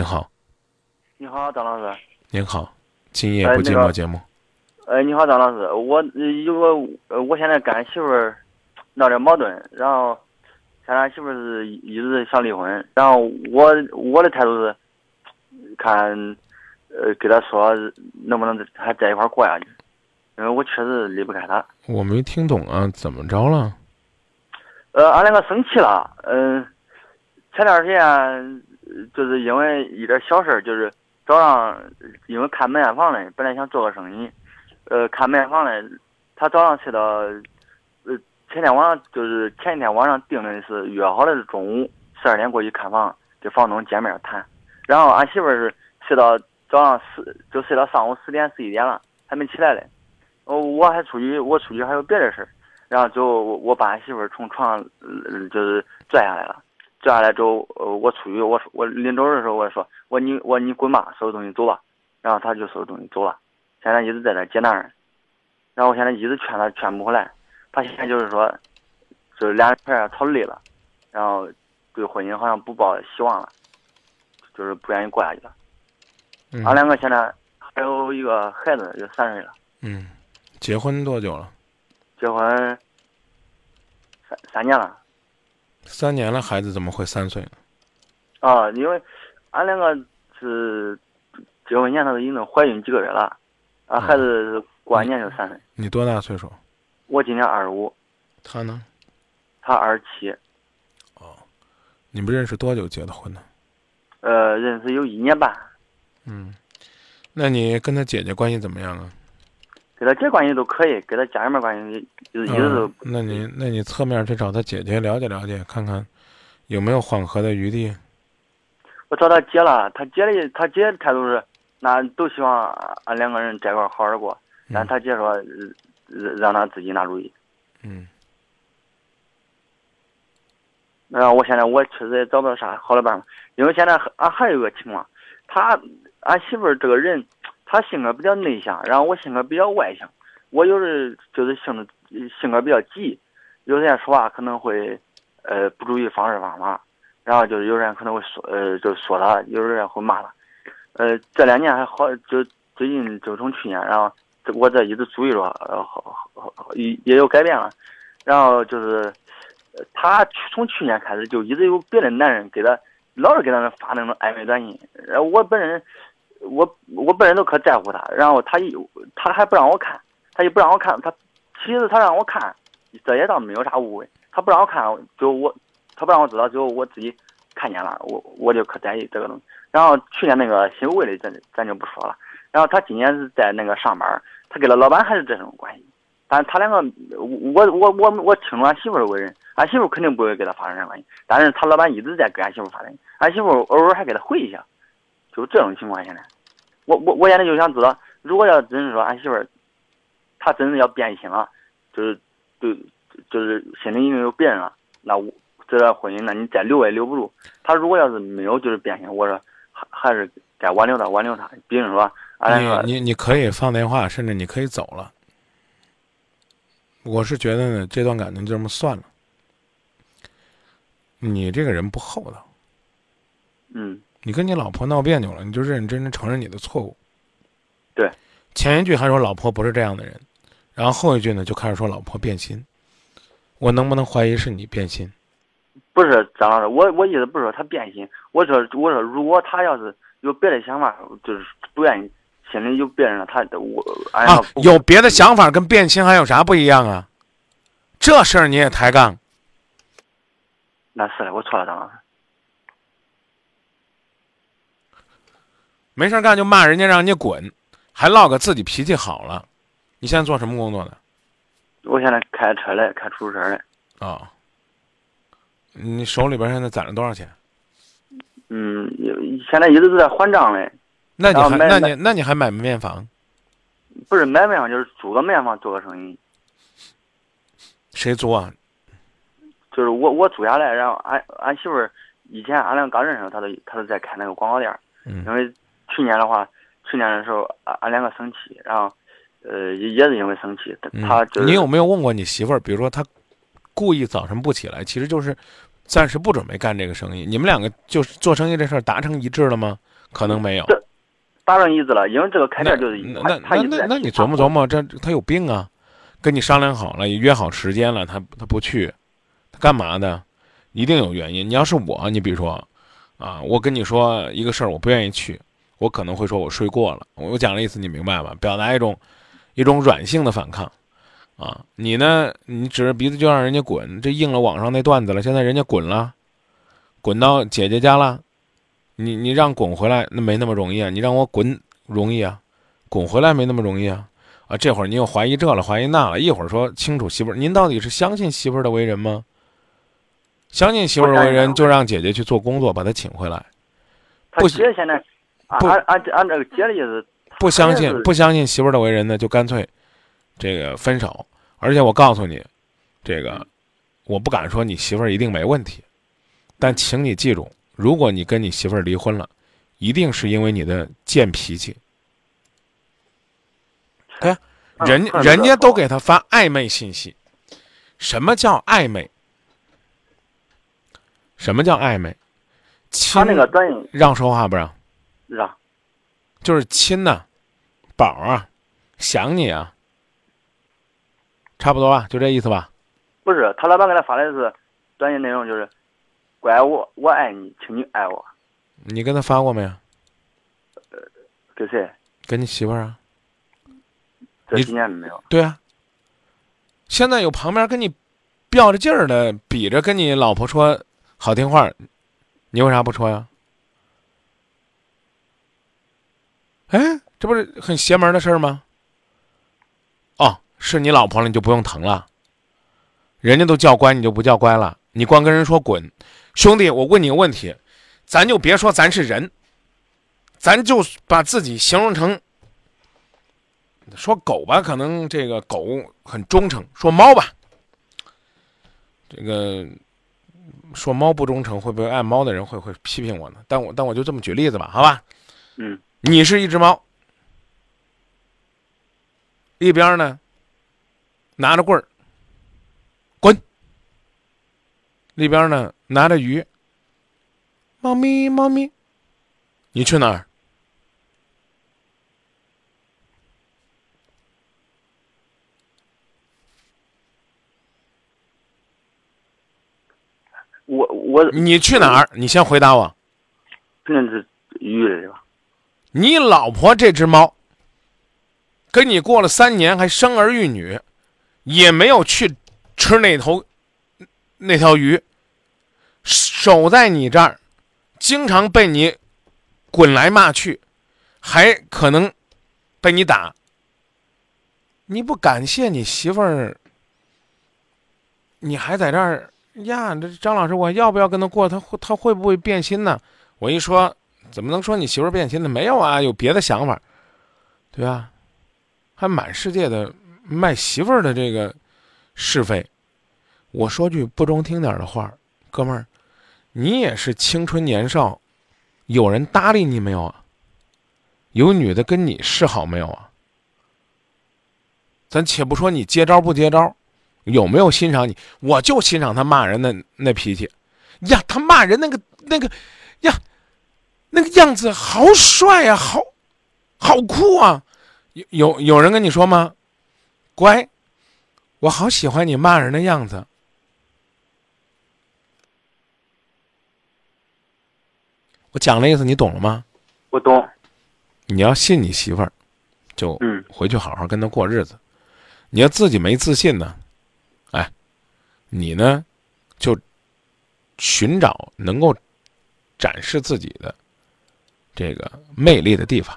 您好，你好，张老师。您好，今夜不寂寞节目。哎，你好，张老师，我有个，呃，我现在跟俺媳妇儿闹点矛盾，然后，现在俺媳妇儿是一直想离婚，然后我我的态度是，看，呃，给她说能不能还在一块过下去，因为我确实离不开她。我没听懂啊，怎么着了？呃，俺两个生气了，嗯，前段时间就是因为一点小事儿，就是早上因为看门面房嘞，本来想做个生意，呃，看门面房嘞，他早上睡到，呃，前天晚上就是前一天晚上定的是约好的是中午十二点过去看房，跟房东见面谈，然后俺媳妇儿是睡到早上十，就睡到上午十点十一点了，还没起来嘞，哦，我还出去，我出去还有别的事儿。然后就我把俺媳妇儿从床上就是拽下来了，接下来之后，呃，我出去，我我临走的时候我说，我你我你滚吧，收拾东西走吧。然后他就收拾东西走了，现在一直在那接男人。然后我现在一直劝他，劝不回来。他现在就是说，就是俩人吵累了，然后对婚姻好像不抱希望了，就是不愿意过下去了。俺两个现在还有一个孩子，就三岁了。嗯，结婚多久了？结婚三三年了，三年了，孩子怎么会三岁呢？啊，因为俺两个是结婚前头已经怀孕几个月了，俺孩子过完年就三岁。你多大岁数？我今年二十五。他呢？他二十七。哦，你们认识多久结的婚呢？呃，认识有一年半。嗯，那你跟他姐姐关系怎么样啊？跟他姐关系都可以，给他家里面关系就一直都。那你那你侧面去找他姐姐了解了解，看看有没有缓和的余地。我找他姐了，他姐的他姐的态度是，那都希望俺两个人在一块好好过，但他姐说让他自己拿主意。嗯。然后我现在我确实也找不到啥好的办法，因为现在俺还有一个情况，他俺媳妇儿这个人。他性格比较内向，然后我性格比较外向。我有时就是性子性格比较急，有些人说话可能会呃不注意方式方法，然后就是有人可能会说呃就说他，有人会骂他。呃，这两年还好，就最近就从去年，然后我这一直注意着，呃好好也也有改变了。然后就是他从去年开始就一直有别的男人给他老是给他们发那种暧昧短信，然后我本人。我我本人都可在乎他，然后他一他还不让我看，他就不让我看。他其实他让我看，这也倒没有啥误会。他不让我看，就我他不让我知道，就我自己看见了，我我就可在意这个东西。然后去年那个新闻的咱咱就不说了。然后他今年是在那个上班，他跟他老板还是这种关系。但他两个，我我我我清楚俺媳妇的为人，俺媳妇肯定不会跟他发生啥关系。但是他老板一直在跟俺媳妇发生，俺媳妇偶尔还给他回一下。就这种情况，现在，我我我现在就想知道，如果要真是说俺媳妇儿，她真是要变心了，就是对，就是心里已经有别人了，那我这段婚姻，那你再留也留不住。她如果要是没有就是变心，我说还还是该挽留她挽留她。比如说，你你你可以放电话，甚至你可以走了。我是觉得呢，这段感情就这么算了。你这个人不厚道。嗯。你跟你老婆闹别扭了，你就认认真真承认你的错误。对，前一句还说老婆不是这样的人，然后后一句呢就开始说老婆变心。我能不能怀疑是你变心？不是张老师，我我意思不是说他变心，我说我说如果他要是有别的想法，就是不愿意，心里有别人了，他我啊有别的想法跟变心还有啥不一样啊？这事儿你也抬杠？那是的，我错了，张老师。没事干就骂人家，让人家滚，还唠个自己脾气好了。你现在做什么工作呢？我现在开车嘞，开出租车嘞。啊，你手里边现在攒了多少钱？嗯，现在一直都在还账嘞。那你还那你那你还买面房？不是买面房，就是租个面房做个生意。谁租啊？就是我我租下来，然后俺俺媳妇儿以前俺俩刚认识，她都她都在开那个广告店嗯。因为。去年的话，去年的时候，俺俺两个生气，然后，呃，也是因为生气，他就你有没有问过你媳妇儿？比如说，她故意早晨不起来，其实就是暂时不准备干这个生意。你们两个就是做生意这事儿达成一致了吗？可能没有。达成一致了，因为这个开那店就是那那那那那你琢磨琢磨，这他有病啊？跟你商量好了，约好时间了，他他不去，他干嘛的？一定有原因。你要是我，你比如说，啊，我跟你说一个事儿，我不愿意去，我可能会说我睡过了。我讲的意思你明白吧？表达一种一种软性的反抗，啊，你呢，你指着鼻子就让人家滚，这应了网上那段子了。现在人家滚了，滚到姐姐家了。你你让滚回来那没那么容易啊！你让我滚容易啊，滚回来没那么容易啊！啊，这会儿你又怀疑这了，怀疑那了，一会儿说清楚媳妇儿，您到底是相信媳妇儿的为人吗？相信媳妇儿为人，就让姐姐去做工作，把她请回来。他姐现在按按按按这个姐的意思，不相信不相信媳妇儿的为人呢，就干脆这个分手。而且我告诉你，这个我不敢说你媳妇儿一定没问题，但请你记住。如果你跟你媳妇儿离婚了，一定是因为你的贱脾气。对，人人家都给他发暧昧信息。什么叫暧昧？什么叫暧昧？他那个让说话不让？让。就是亲呐，宝啊，想你啊，差不多吧，就这意思吧。不是，他老板给他发的是短信内容，就是。怪我，我爱你，请你爱我。你跟他发过没有？呃，跟谁？跟你媳妇儿啊。这几年没有。对啊。现在有旁边跟你吊着劲儿的，比着跟你老婆说好听话，你为啥不说呀？哎，这不是很邪门的事儿吗？哦，是你老婆了，你就不用疼了。人家都叫乖，你就不叫乖了。你光跟人说滚。兄弟，我问你个问题，咱就别说咱是人，咱就把自己形容成说狗吧，可能这个狗很忠诚；说猫吧，这个说猫不忠诚，会不会爱猫的人会会批评我呢？但我但我就这么举例子吧，好吧？嗯，你是一只猫，一边呢拿着棍儿，滚；一边呢。拿着鱼，猫咪，猫咪，你去哪儿？我我你去哪儿？你先回答我。肯定是鱼是吧？你老婆这只猫，跟你过了三年，还生儿育女，也没有去吃那头那条鱼。守在你这儿，经常被你滚来骂去，还可能被你打。你不感谢你媳妇儿，你还在这儿呀？这张老师，我要不要跟他过？他会他会不会变心呢？我一说，怎么能说你媳妇儿变心呢？没有啊，有别的想法，对吧？还满世界的卖媳妇儿的这个是非。我说句不中听点的话，哥们儿。你也是青春年少，有人搭理你没有啊？有女的跟你示好没有啊？咱且不说你接招不接招，有没有欣赏你？我就欣赏他骂人的那脾气，呀，他骂人那个那个，呀，那个样子好帅啊，好，好酷啊！有有有人跟你说吗？乖，我好喜欢你骂人的样子。我讲的意思你懂了吗？我懂。你要信你媳妇儿，就回去好好跟她过日子。你要自己没自信呢，哎，你呢，就寻找能够展示自己的这个魅力的地方。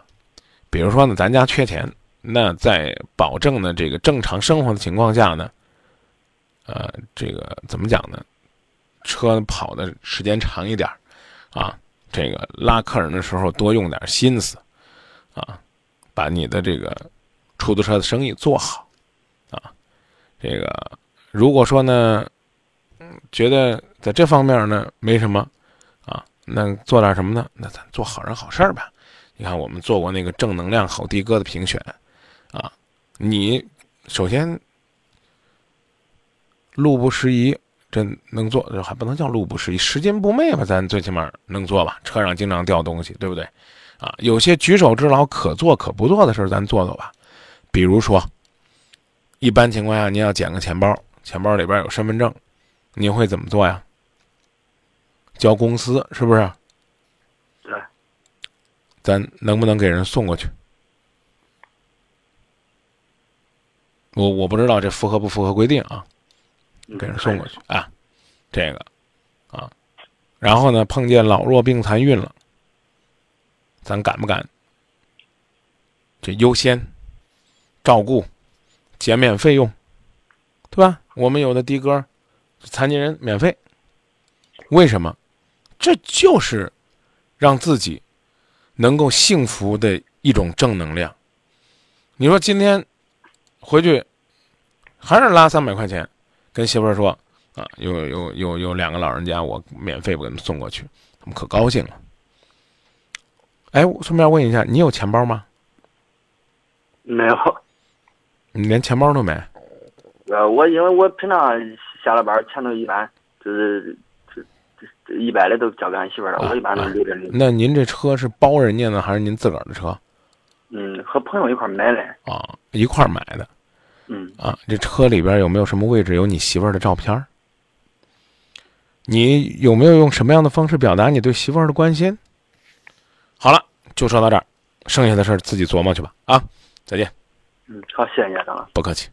比如说呢，咱家缺钱，那在保证呢这个正常生活的情况下呢，呃，这个怎么讲呢？车跑的时间长一点啊。这个拉客人的时候多用点心思，啊，把你的这个出租车的生意做好，啊，这个如果说呢，觉得在这方面呢没什么，那做点什么呢？那咱做好人好事儿吧。你看我们做过那个正能量好的哥的评选，啊，你首先路不拾遗，这能做还不能叫路不拾遗，拾金不昧吧？咱最起码能做吧？车上经常掉东西，对不对？啊，有些举手之劳可做可不做的事儿，咱做做吧。比如说，一般情况下，您要捡个钱包，钱包里边有身份证，您会怎么做呀？交公司是不是？对。咱能不能给人送过去？我我不知道这符合不符合规定啊？给人送过去啊，这个啊，然后呢，碰见老弱病残孕了，咱敢不敢？这优先照顾，减免费用，对吧？我们有的的哥，残疾人免费，为什么？这就是让自己能够幸福的一种正能量。你说今天。回去还是拉三百块钱，跟媳妇儿说啊，有有有有两个老人家，我免费给他们送过去，他们可高兴了。哎，顺便问一下，你有钱包吗？没有。你连钱包都没？呃，我因为我平常下了班钱都一般就是一百的都交给俺媳妇儿了，我一般都留着。那您这车是包人家呢，还是您自个儿的车？嗯，和朋友一块买的。啊，一块买的。嗯啊，这车里边有没有什么位置有你媳妇儿的照片？你有没有用什么样的方式表达你对媳妇儿的关心？好了，就说到这儿，剩下的事儿自己琢磨去吧。啊，再见。嗯，好，谢谢你，张老不客气。